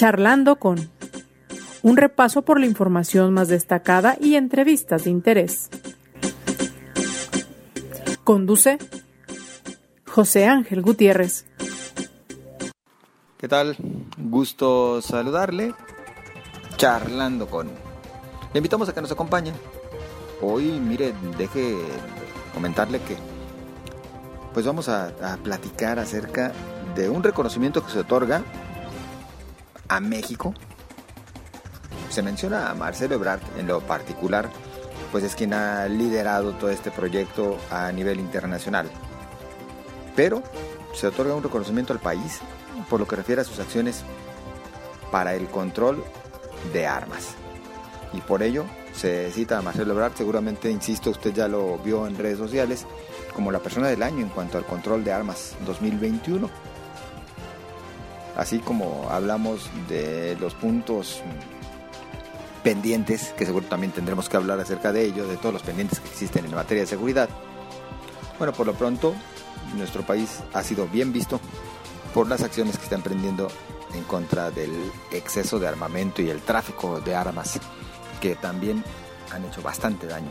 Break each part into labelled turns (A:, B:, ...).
A: Charlando con un repaso por la información más destacada y entrevistas de interés. Conduce José Ángel Gutiérrez.
B: ¿Qué tal? Gusto saludarle. Charlando con. Le invitamos a que nos acompañe. Hoy, mire, deje comentarle que pues vamos a, platicar acerca de un reconocimiento que se otorga a México. Se menciona a Marcelo Ebrard en lo particular, pues es quien ha liderado todo este proyecto a nivel internacional. Pero se otorga un reconocimiento al país por lo que refiere a sus acciones para el control de armas. Y por ello se cita a Marcelo Ebrard, seguramente, insisto, usted ya lo vio en redes sociales, como la persona del año en cuanto al control de armas 2021. Así como hablamos de los puntos pendientes, que seguro también tendremos que hablar acerca de ello, de todos los pendientes que existen en materia de seguridad. Bueno, por lo pronto, nuestro país ha sido bien visto por las acciones que está emprendiendo en contra del exceso de armamento y el tráfico de armas, que también han hecho bastante daño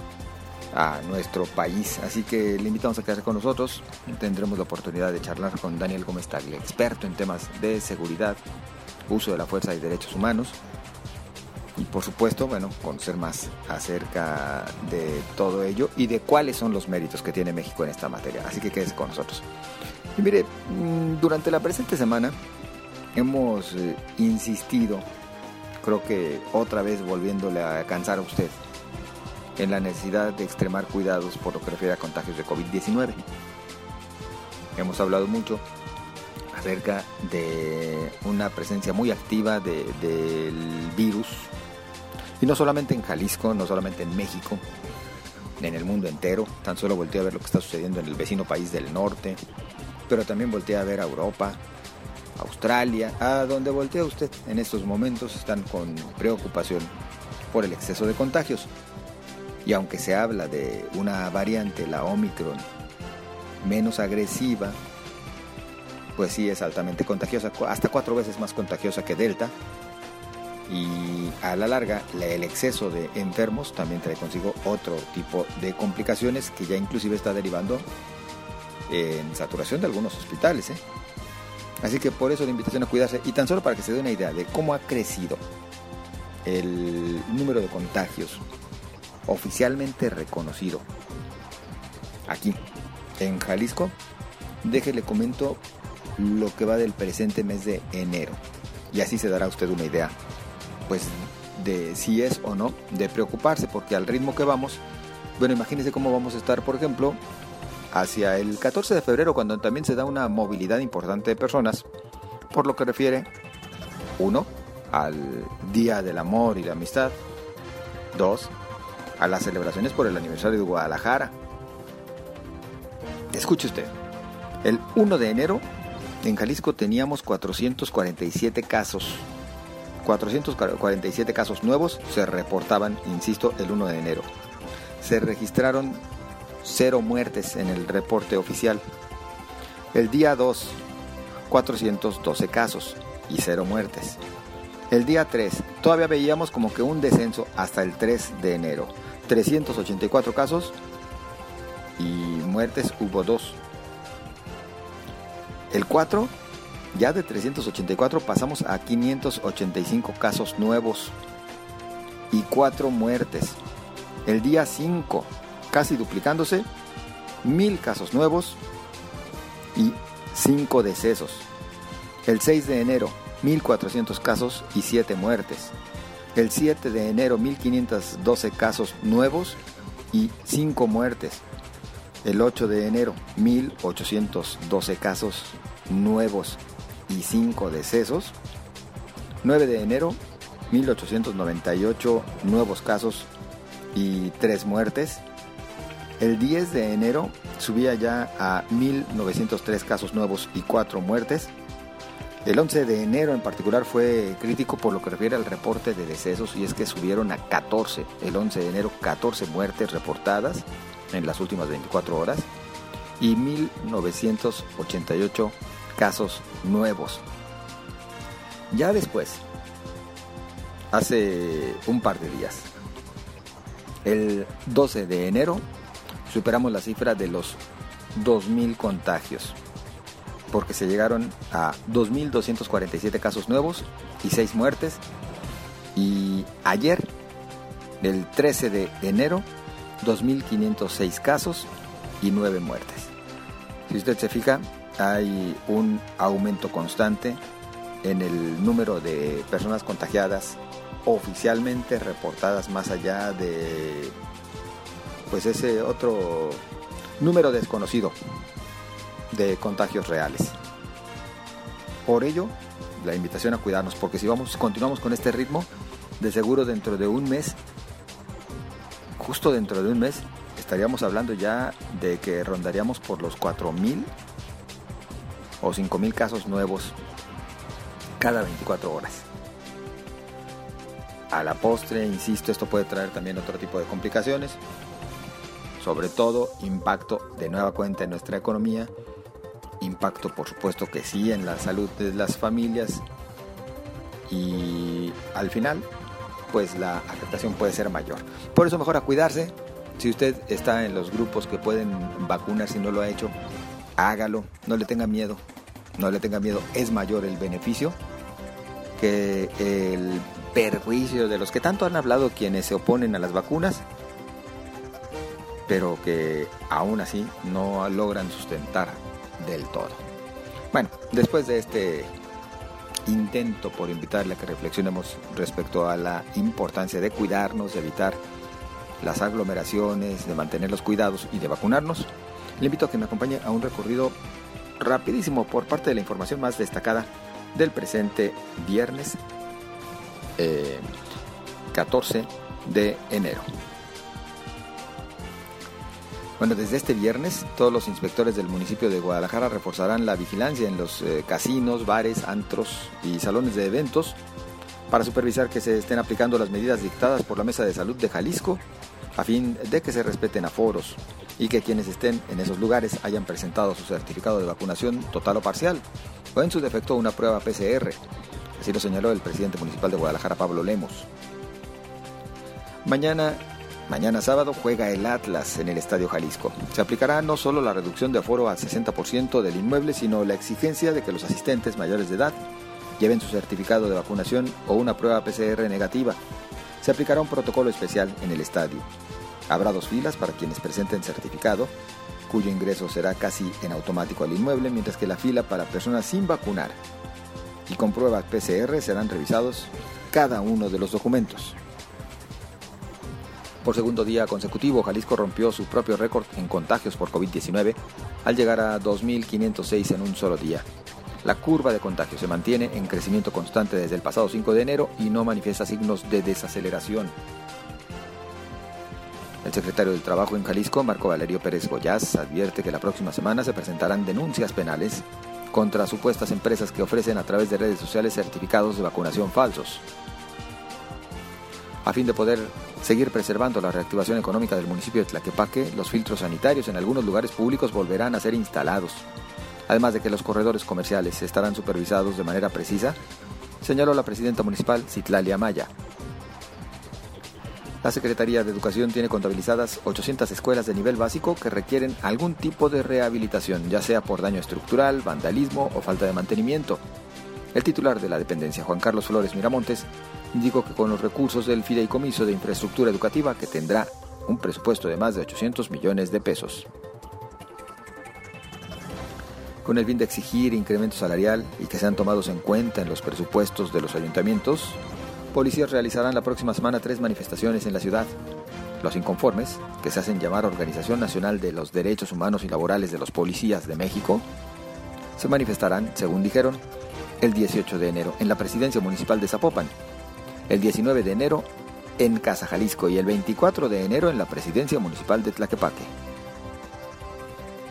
B: a nuestro país. Así que le invitamos a quedarse con nosotros. Tendremos la oportunidad de charlar con Daniel Gómez Tagle, experto en temas de seguridad, uso de la fuerza y derechos humanos. Y por supuesto, bueno, conocer más acerca de todo ello y de cuáles son los méritos que tiene México en esta materia. Así que quédese con nosotros. Y mire, durante la presente semana hemos eh, insistido, creo que otra vez volviéndole a cansar a usted, en la necesidad de extremar cuidados por lo que refiere a contagios de COVID-19. Hemos hablado mucho acerca de una presencia muy activa del de, virus, y no solamente en Jalisco, no solamente en México, en el mundo entero, tan solo volteé a ver lo que está sucediendo en el vecino país del norte, pero también volteé a ver a Europa, Australia, a donde voltea usted en estos momentos están con preocupación por el exceso de contagios. Y aunque se habla de una variante, la Omicron, menos agresiva, pues sí es altamente contagiosa, hasta cuatro veces más contagiosa que Delta. Y a la larga, el exceso de enfermos también trae consigo otro tipo de complicaciones que ya inclusive está derivando en saturación de algunos hospitales. ¿eh? Así que por eso la invitación a cuidarse y tan solo para que se dé una idea de cómo ha crecido el número de contagios oficialmente reconocido. Aquí en Jalisco, déjele comento lo que va del presente mes de enero y así se dará usted una idea pues de si es o no de preocuparse porque al ritmo que vamos, bueno, imagínese cómo vamos a estar, por ejemplo, hacia el 14 de febrero, cuando también se da una movilidad importante de personas, por lo que refiere, uno, al Día del Amor y la Amistad, dos, a las celebraciones por el aniversario de Guadalajara. Escuche usted, el 1 de enero en Jalisco teníamos 447 casos. 447 casos nuevos se reportaban, insisto, el 1 de enero. Se registraron cero muertes en el reporte oficial. El día 2, 412 casos y cero muertes. El día 3, todavía veíamos como que un descenso hasta el 3 de enero. 384 casos y muertes hubo 2. El 4, ya de 384 pasamos a 585 casos nuevos y 4 muertes. El día 5, casi duplicándose, mil casos nuevos y 5 decesos. El 6 de enero, 1.400 casos y 7 muertes. El 7 de enero, 1.512 casos nuevos y 5 muertes. El 8 de enero, 1.812 casos nuevos y 5 decesos. 9 de enero, 1.898 nuevos casos y 3 muertes. El 10 de enero subía ya a 1.903 casos nuevos y 4 muertes. El 11 de enero en particular fue crítico por lo que refiere al reporte de decesos y es que subieron a 14, el 11 de enero 14 muertes reportadas en las últimas 24 horas y 1.988 casos nuevos. Ya después, hace un par de días. El 12 de enero superamos la cifra de los 2.000 contagios, porque se llegaron a 2.247 casos nuevos y 6 muertes. Y ayer, el 13 de enero, 2.506 casos y 9 muertes. Si usted se fija, hay un aumento constante en el número de personas contagiadas oficialmente reportadas más allá de pues ese otro número desconocido de contagios reales. Por ello, la invitación a cuidarnos, porque si vamos, continuamos con este ritmo, de seguro dentro de un mes, justo dentro de un mes, estaríamos hablando ya de que rondaríamos por los 4.000 o 5.000 casos nuevos cada 24 horas. A la postre, insisto, esto puede traer también otro tipo de complicaciones, sobre todo impacto de nueva cuenta en nuestra economía, impacto por supuesto que sí en la salud de las familias y al final pues la afectación puede ser mayor. Por eso mejor a cuidarse. Si usted está en los grupos que pueden vacunar si no lo ha hecho, hágalo, no le tenga miedo, no le tenga miedo, es mayor el beneficio que el perjuicio de los que tanto han hablado quienes se oponen a las vacunas, pero que aún así no logran sustentar del todo. Bueno, después de este intento por invitarle a que reflexionemos respecto a la importancia de cuidarnos, de evitar las aglomeraciones, de mantener los cuidados y de vacunarnos, le invito a que me acompañe a un recorrido rapidísimo por parte de la información más destacada del presente viernes 14 eh, de enero. Bueno, desde este viernes todos los inspectores del municipio de Guadalajara reforzarán la vigilancia en los eh, casinos, bares, antros y salones de eventos para supervisar que se estén aplicando las medidas dictadas por la Mesa de Salud de Jalisco a fin de que se respeten aforos y que quienes estén en esos lugares hayan presentado su certificado de vacunación total o parcial o en su defecto una prueba PCR. Así lo señaló el presidente municipal de Guadalajara, Pablo Lemos. Mañana, mañana sábado juega el Atlas en el Estadio Jalisco. Se aplicará no solo la reducción de aforo al 60% del inmueble, sino la exigencia de que los asistentes mayores de edad lleven su certificado de vacunación o una prueba PCR negativa. Se aplicará un protocolo especial en el estadio. Habrá dos filas para quienes presenten certificado cuyo ingreso será casi en automático al inmueble, mientras que la fila para personas sin vacunar y con pruebas PCR serán revisados cada uno de los documentos. Por segundo día consecutivo, Jalisco rompió su propio récord en contagios por COVID-19 al llegar a 2.506 en un solo día. La curva de contagios se mantiene en crecimiento constante desde el pasado 5 de enero y no manifiesta signos de desaceleración. El secretario del Trabajo en Jalisco, Marco Valerio Pérez Goyaz, advierte que la próxima semana se presentarán denuncias penales contra supuestas empresas que ofrecen a través de redes sociales certificados de vacunación falsos. A fin de poder seguir preservando la reactivación económica del municipio de Tlaquepaque, los filtros sanitarios en algunos lugares públicos volverán a ser instalados. Además de que los corredores comerciales estarán supervisados de manera precisa, señaló la presidenta municipal Citlalia Maya. La Secretaría de Educación tiene contabilizadas 800 escuelas de nivel básico que requieren algún tipo de rehabilitación, ya sea por daño estructural, vandalismo o falta de mantenimiento. El titular de la dependencia, Juan Carlos Flores Miramontes, indicó que con los recursos del Fideicomiso de Infraestructura Educativa, que tendrá un presupuesto de más de 800 millones de pesos. Con el fin de exigir incremento salarial y que sean tomados en cuenta en los presupuestos de los ayuntamientos, policías realizarán la próxima semana tres manifestaciones en la ciudad. Los inconformes, que se hacen llamar Organización Nacional de los Derechos Humanos y Laborales de los Policías de México, se manifestarán, según dijeron, el 18 de enero en la presidencia municipal de Zapopan, el 19 de enero en Casa Jalisco y el 24 de enero en la presidencia municipal de Tlaquepaque.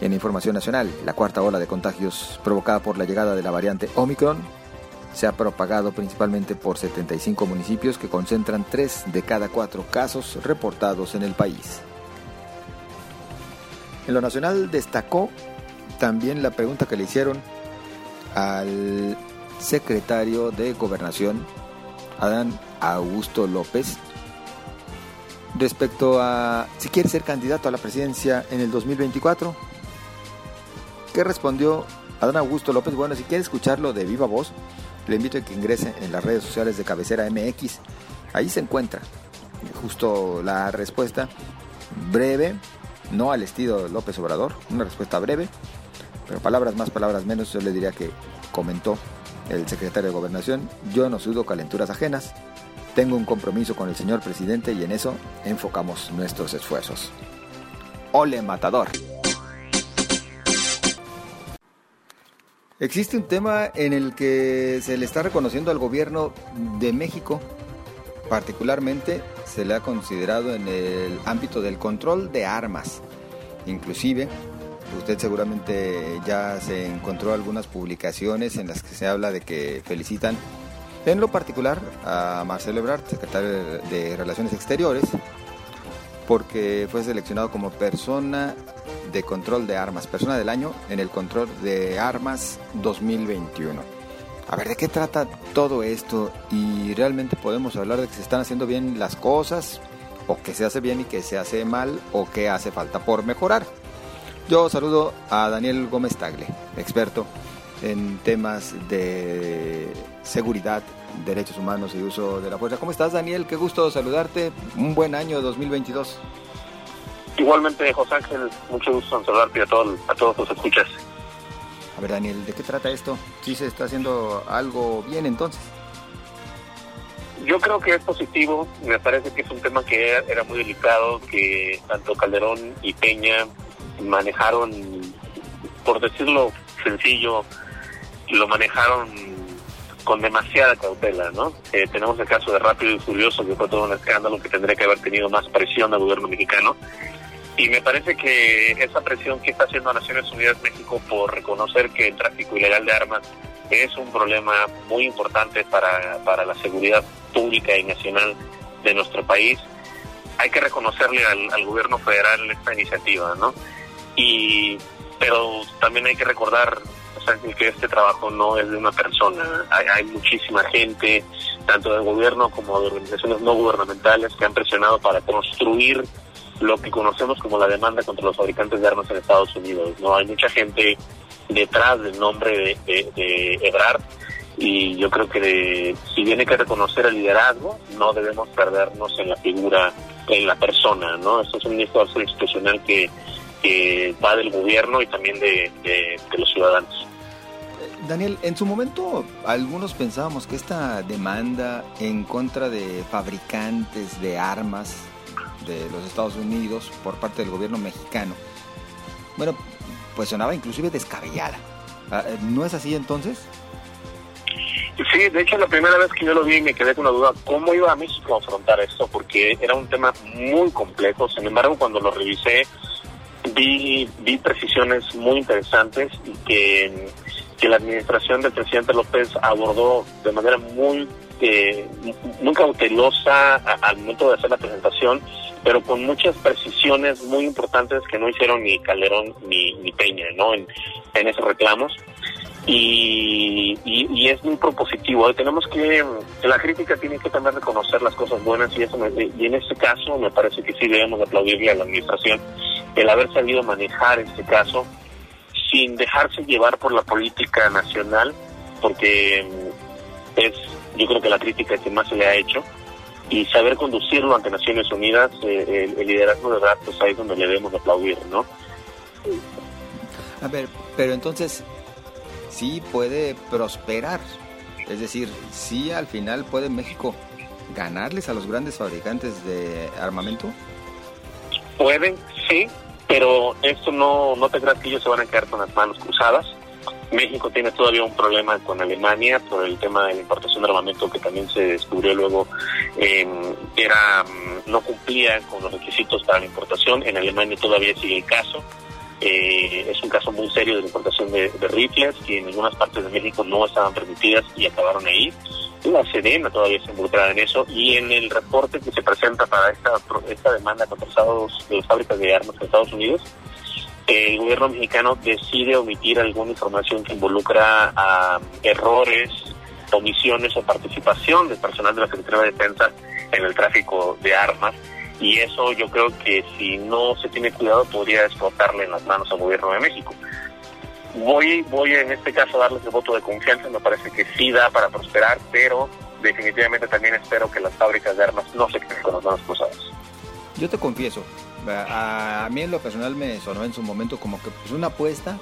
B: En información nacional, la cuarta ola de contagios provocada por la llegada de la variante Omicron se ha propagado principalmente por 75 municipios que concentran 3 de cada 4 casos reportados en el país. En lo nacional destacó también la pregunta que le hicieron al secretario de Gobernación, Adán Augusto López respecto a si quiere ser candidato a la presidencia en el 2024. ¿Qué respondió Adán Augusto López? Bueno, si quiere escucharlo de viva voz, le invito a que ingrese en las redes sociales de Cabecera MX. Ahí se encuentra justo la respuesta breve, no al estilo López Obrador, una respuesta breve, pero palabras más, palabras menos, yo le diría que comentó el secretario de Gobernación, yo no sudo calenturas ajenas, tengo un compromiso con el señor presidente y en eso enfocamos nuestros esfuerzos. Ole Matador. Existe un tema en el que se le está reconociendo al gobierno de México, particularmente se le ha considerado en el ámbito del control de armas. Inclusive, usted seguramente ya se encontró algunas publicaciones en las que se habla de que felicitan en lo particular a Marcelo Ebrard, secretario de Relaciones Exteriores, porque fue seleccionado como persona de control de armas, persona del año en el control de armas 2021. A ver, ¿de qué trata todo esto? Y realmente podemos hablar de que se están haciendo bien las cosas, o que se hace bien y que se hace mal, o que hace falta por mejorar. Yo saludo a Daniel Gómez Tagle, experto en temas de seguridad, derechos humanos y uso de la fuerza. ¿Cómo estás, Daniel? Qué gusto saludarte. Un buen año 2022.
C: Igualmente, José Ángel, mucho gusto en saludarte a, todos a todos los escuchas.
B: A ver, Daniel, ¿de qué trata esto? ¿Sí se está haciendo algo bien entonces?
C: Yo creo que es positivo, me parece que es un tema que era muy delicado, que tanto Calderón y Peña manejaron, por decirlo sencillo, lo manejaron con demasiada cautela, ¿no? Eh, tenemos el caso de Rápido y Furioso, que fue todo un escándalo que tendría que haber tenido más presión del gobierno mexicano. Y me parece que esa presión que está haciendo Naciones Unidas México por reconocer que el tráfico ilegal de armas es un problema muy importante para, para la seguridad pública y nacional de nuestro país, hay que reconocerle al, al gobierno federal esta iniciativa, ¿no? Y pero también hay que recordar que este trabajo no es de una persona, hay, muchísima gente, tanto del gobierno como de organizaciones no gubernamentales, que han presionado para construir lo que conocemos como la demanda contra los fabricantes de armas en Estados Unidos. No hay mucha gente detrás del nombre de, Ebrard y yo creo que si hay que reconocer el liderazgo, no debemos perdernos en la figura, en la persona, ¿no? Esto es un esfuerzo institucional que, que va del gobierno y también de, de los ciudadanos.
B: Daniel, en su momento algunos pensábamos que esta demanda en contra de fabricantes de armas de los Estados Unidos por parte del gobierno mexicano, bueno, pues sonaba inclusive descabellada. Ah, eh, ¿No es así entonces?
C: Sí, de hecho la primera vez que yo lo vi me quedé con la duda cómo iba a México a afrontar esto, porque era un tema muy complejo. Sin embargo, cuando lo revisé, vi, vi precisiones muy interesantes y que que la administración del presidente López abordó de manera muy eh, muy cautelosa al momento de hacer la presentación, pero con muchas precisiones muy importantes que no hicieron ni Calderón ni, ni Peña, ¿no? En, en esos reclamos. Y, y, es muy propositivo. Tenemos que, la crítica tiene que también reconocer las cosas buenas y, eso y en este caso me parece que sí debemos aplaudirle a la administración el haber sabido manejar este caso sin dejarse llevar por la política nacional, porque mm, es yo creo que la crítica que más se le ha hecho, y saber conducirlo ante Naciones Unidas, eh, el, liderazgo de verdad, pues ahí es donde le debemos aplaudir, ¿no?
B: A ver, pero entonces, sí puede prosperar, es decir, sí al final puede México ganarles a los grandes fabricantes de armamento.
C: Pueden, sí, pero esto no, no te creas que ellos se van a quedar con las manos cruzadas. México tiene todavía un problema con Alemania por el tema de la importación de armamento que también se descubrió luego eh, era mm, no cumplía con los requisitos para la importación. En Alemania todavía sigue el caso. Eh, es un caso muy serio de la importación de, rifles que en algunas partes de México no estaban permitidas y acabaron ahí. La Sedena todavía está involucrada en eso y en el reporte que se presenta para esta, esta demanda contra Estados, de fábricas de armas de Estados Unidos, el gobierno mexicano decide omitir alguna información que involucra a errores omisiones o participación del personal de la Secretaría de Defensa en el tráfico de armas y eso yo creo que si no se tiene cuidado podría explotarle en las manos al gobierno de México. Voy, voy en este caso a darles el voto de confianza, me parece que sí da para prosperar, pero definitivamente también espero que las fábricas de armas no se queden con las manos cruzadas.
B: Yo te confieso, a, mí en lo personal me sonó en su momento como que pues una apuesta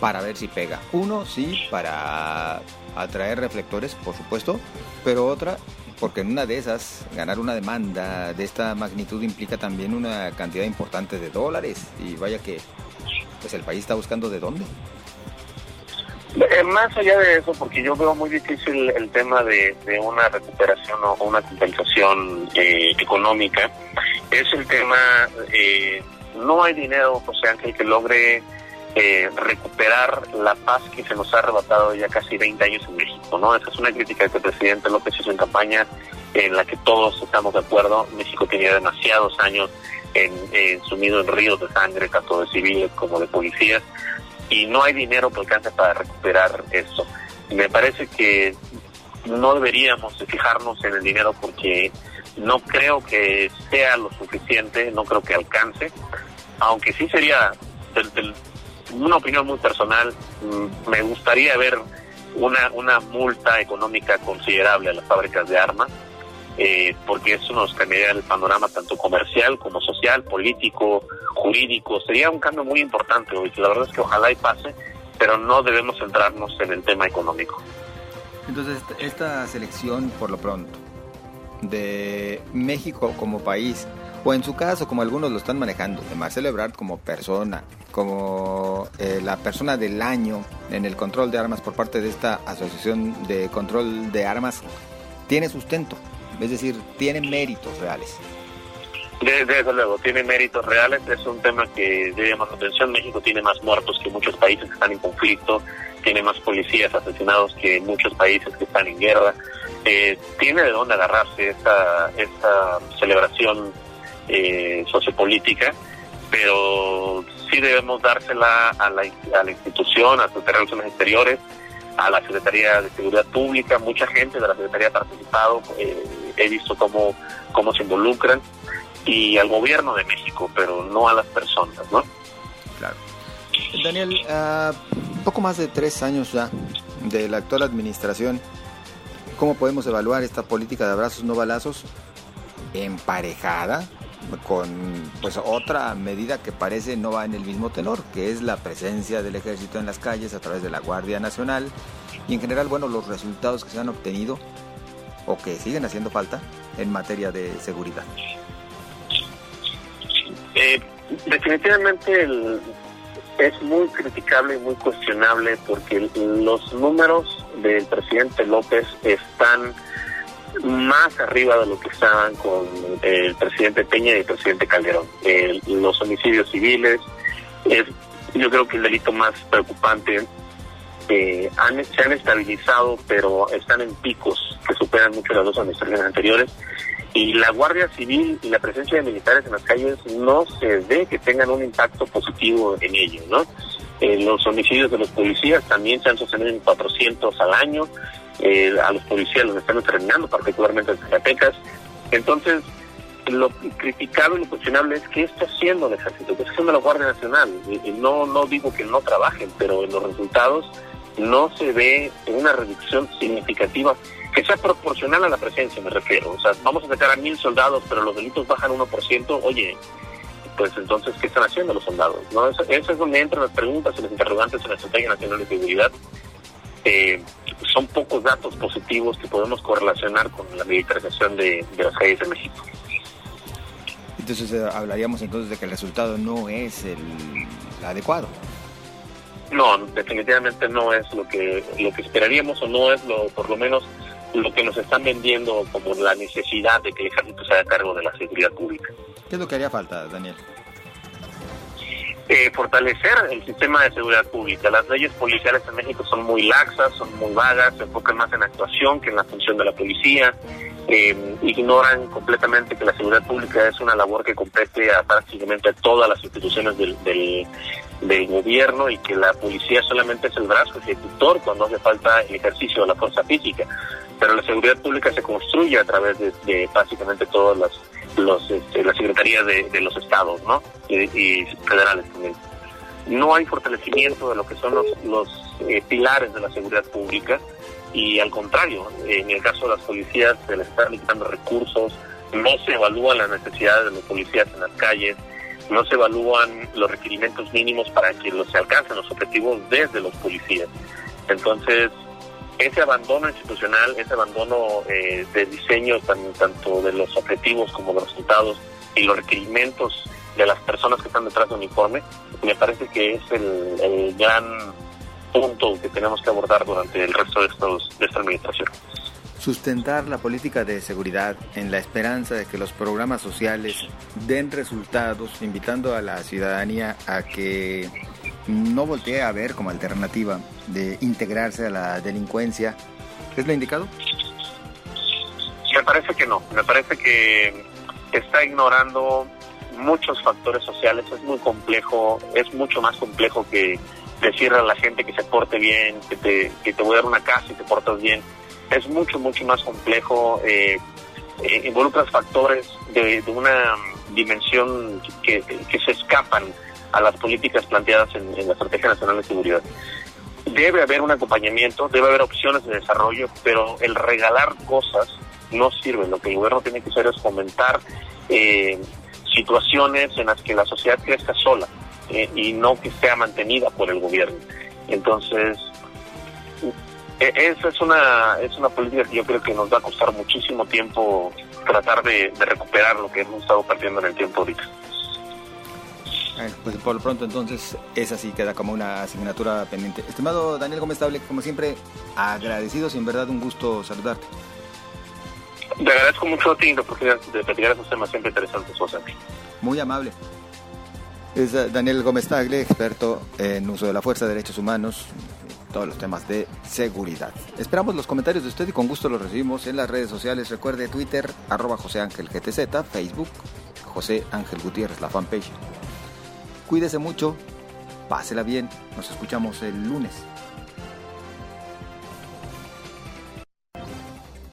B: para ver si pega. Uno, sí, para atraer reflectores, por supuesto, pero otra, porque en una de esas, ganar una demanda de esta magnitud implica también una cantidad importante de dólares y vaya que pues el país está buscando de dónde.
C: Eh, más allá de eso, porque yo veo muy difícil el tema de, una recuperación o una compensación eh, económica, es el tema, eh, no hay dinero, José Ángel, que logre recuperar la paz que se nos ha arrebatado ya casi 20 años en México, ¿no? Esa es una crítica que el presidente López hizo en campaña, en la que todos estamos de acuerdo. México tenía demasiados años en, sumido en ríos de sangre, tanto de civiles como de policías y no hay dinero que alcance para recuperar eso. Me parece que no deberíamos fijarnos en el dinero porque no creo que sea lo suficiente, no creo que alcance, aunque sí sería, una opinión muy personal, mm, me gustaría ver una, una multa económica considerable a las fábricas de armas, eh, porque eso nos cambiaría el panorama tanto comercial como social, político, jurídico. Sería un cambio muy importante, y la verdad es que ojalá y pase, pero no debemos centrarnos en el tema económico.
B: Entonces, esta selección, por lo pronto, de México como país, o en su caso, como algunos lo están manejando, de Marcelo Ebrard como persona, como eh, la persona del año en el control de armas por parte de esta Asociación de Control de Armas, tiene sustento, es decir, tiene méritos reales.
C: Desde, luego, tiene méritos reales, es un tema que debe llamar la atención. México tiene más muertos que muchos países que están en conflicto, tiene más policías asesinados que muchos países que están en guerra. Eh, tiene de dónde agarrarse esta, esta celebración eh, sociopolítica, pero sí debemos dársela a la, a la institución, a las Relaciones Exteriores, a la Secretaría de Seguridad Pública, mucha gente de la Secretaría ha participado, eh, he visto cómo, cómo se involucran y al gobierno de México, pero no a las personas, ¿no?
B: Claro. Daniel, uh, poco más de tres años ya de la actual administración, ¿cómo podemos evaluar esta política de abrazos no balazos emparejada con pues otra medida que parece no va en el mismo tenor, que es la presencia del ejército en las calles a través de la Guardia Nacional y en general, bueno, los resultados que se han obtenido o que siguen haciendo falta en materia de seguridad.
C: Eh, definitivamente es muy criticable y muy cuestionable porque los números del presidente López están más arriba de lo que estaban con el presidente Peña y el presidente Calderón. los homicidios civiles, es, yo creo que el delito más preocupante, eh, se han estabilizado, pero están en picos que superan mucho las dos administraciones anteriores y la Guardia Civil y la presencia de militares en las calles no se ve que tengan un impacto positivo en ello, ¿no? Eh, los homicidios de los policías también se han sostenido en 400 al año, eh, a los policías los están terminando, particularmente en Zacatecas. Entonces, lo criticable y lo cuestionable es qué está haciendo el ejército, qué está haciendo la Guardia Nacional. Y, no, no digo que no trabajen, pero en los resultados no se ve una reducción significativa que sea proporcional a la presencia, me refiero. O sea, vamos a sacar a mil soldados, pero los delitos bajan 1%, oye, pues entonces, ¿qué están haciendo los soldados? ¿No? Eso, es donde entran las preguntas y los interrogantes en la Estrategia Nacional de Seguridad. Eh, son pocos datos positivos que podemos correlacionar con la militarización de, las calles de México.
B: Entonces eh, hablaríamos entonces de que el resultado no es el adecuado.
C: No, definitivamente no es lo que lo que esperaríamos o no es lo por lo menos lo que nos están vendiendo como la necesidad de que el ejército se haga cargo de la seguridad pública.
B: ¿Qué es lo que haría falta, Daniel?
C: Eh, fortalecer el sistema de seguridad pública. Las leyes policiales en México son muy laxas, son muy vagas, se enfocan más en actuación que en la función de la policía. Eh, ignoran completamente que la seguridad pública es una labor que compete a prácticamente todas las instituciones del, del gobierno y que la policía solamente es el brazo ejecutor cuando hace falta el ejercicio de la fuerza física. Pero la seguridad pública se construye a través de, básicamente todas las los, este, las secretarías de, los estados ¿no? y, federales también. No hay fortalecimiento de lo que son los, los eh, pilares de la seguridad pública y al contrario, en el caso de las policías se les están limitando recursos, no se evalúan las necesidades de los policías en las calles, no se evalúan los requerimientos mínimos para que los, se alcancen los objetivos desde los policías. Entonces, ese abandono institucional, ese abandono eh, de diseño tanto de los objetivos como de los resultados y los requerimientos de las personas que están detrás del uniforme, me parece que es el, el gran punto que tenemos que abordar durante el resto de, estos, de esta administración.
B: Sustentar la política de seguridad en la esperanza de que los programas sociales den resultados, invitando a la ciudadanía a que no voltee a ver como alternativa de integrarse a la delincuencia. ¿Es lo indicado?
C: Me parece que no, me parece que está ignorando muchos factores sociales, es muy complejo, es mucho más complejo que decirle a la gente que se porte bien, que te, que te voy a dar una casa y te portas bien es mucho, mucho más complejo, eh, eh, involucra factores de, una dimensión que, se escapan a las políticas planteadas en, la Estrategia Nacional de Seguridad. Debe haber un acompañamiento, debe haber opciones de desarrollo, pero el regalar cosas no sirve. Lo que el gobierno tiene que hacer es fomentar eh, situaciones en las que la sociedad crezca sola y no que sea mantenida por el gobierno. Entonces, eh, esa es una, es una política que yo creo que nos va a costar muchísimo tiempo tratar de, recuperar lo que hemos estado perdiendo en el tiempo ahorita.
B: Bueno, pues por lo pronto entonces esa sí queda como una asignatura pendiente. Estimado Daniel Gómez Table, como siempre, agradecido, sin verdad un gusto saludarte.
C: Le agradezco mucho a ti la oportunidad de platicar esos temas siempre interesantes, José.
B: Muy amable. Es eh, Daniel Gómez Tagle, experto en uso de la fuerza, de derechos humanos, todos los temas de seguridad. Esperamos los comentarios de usted y con gusto los recibimos en las redes sociales. Recuerde Twitter, arroba José Ángel GTZ, Facebook, José Ángel Gutiérrez, la fanpage. Cuídese mucho, pásela bien, nos escuchamos el lunes.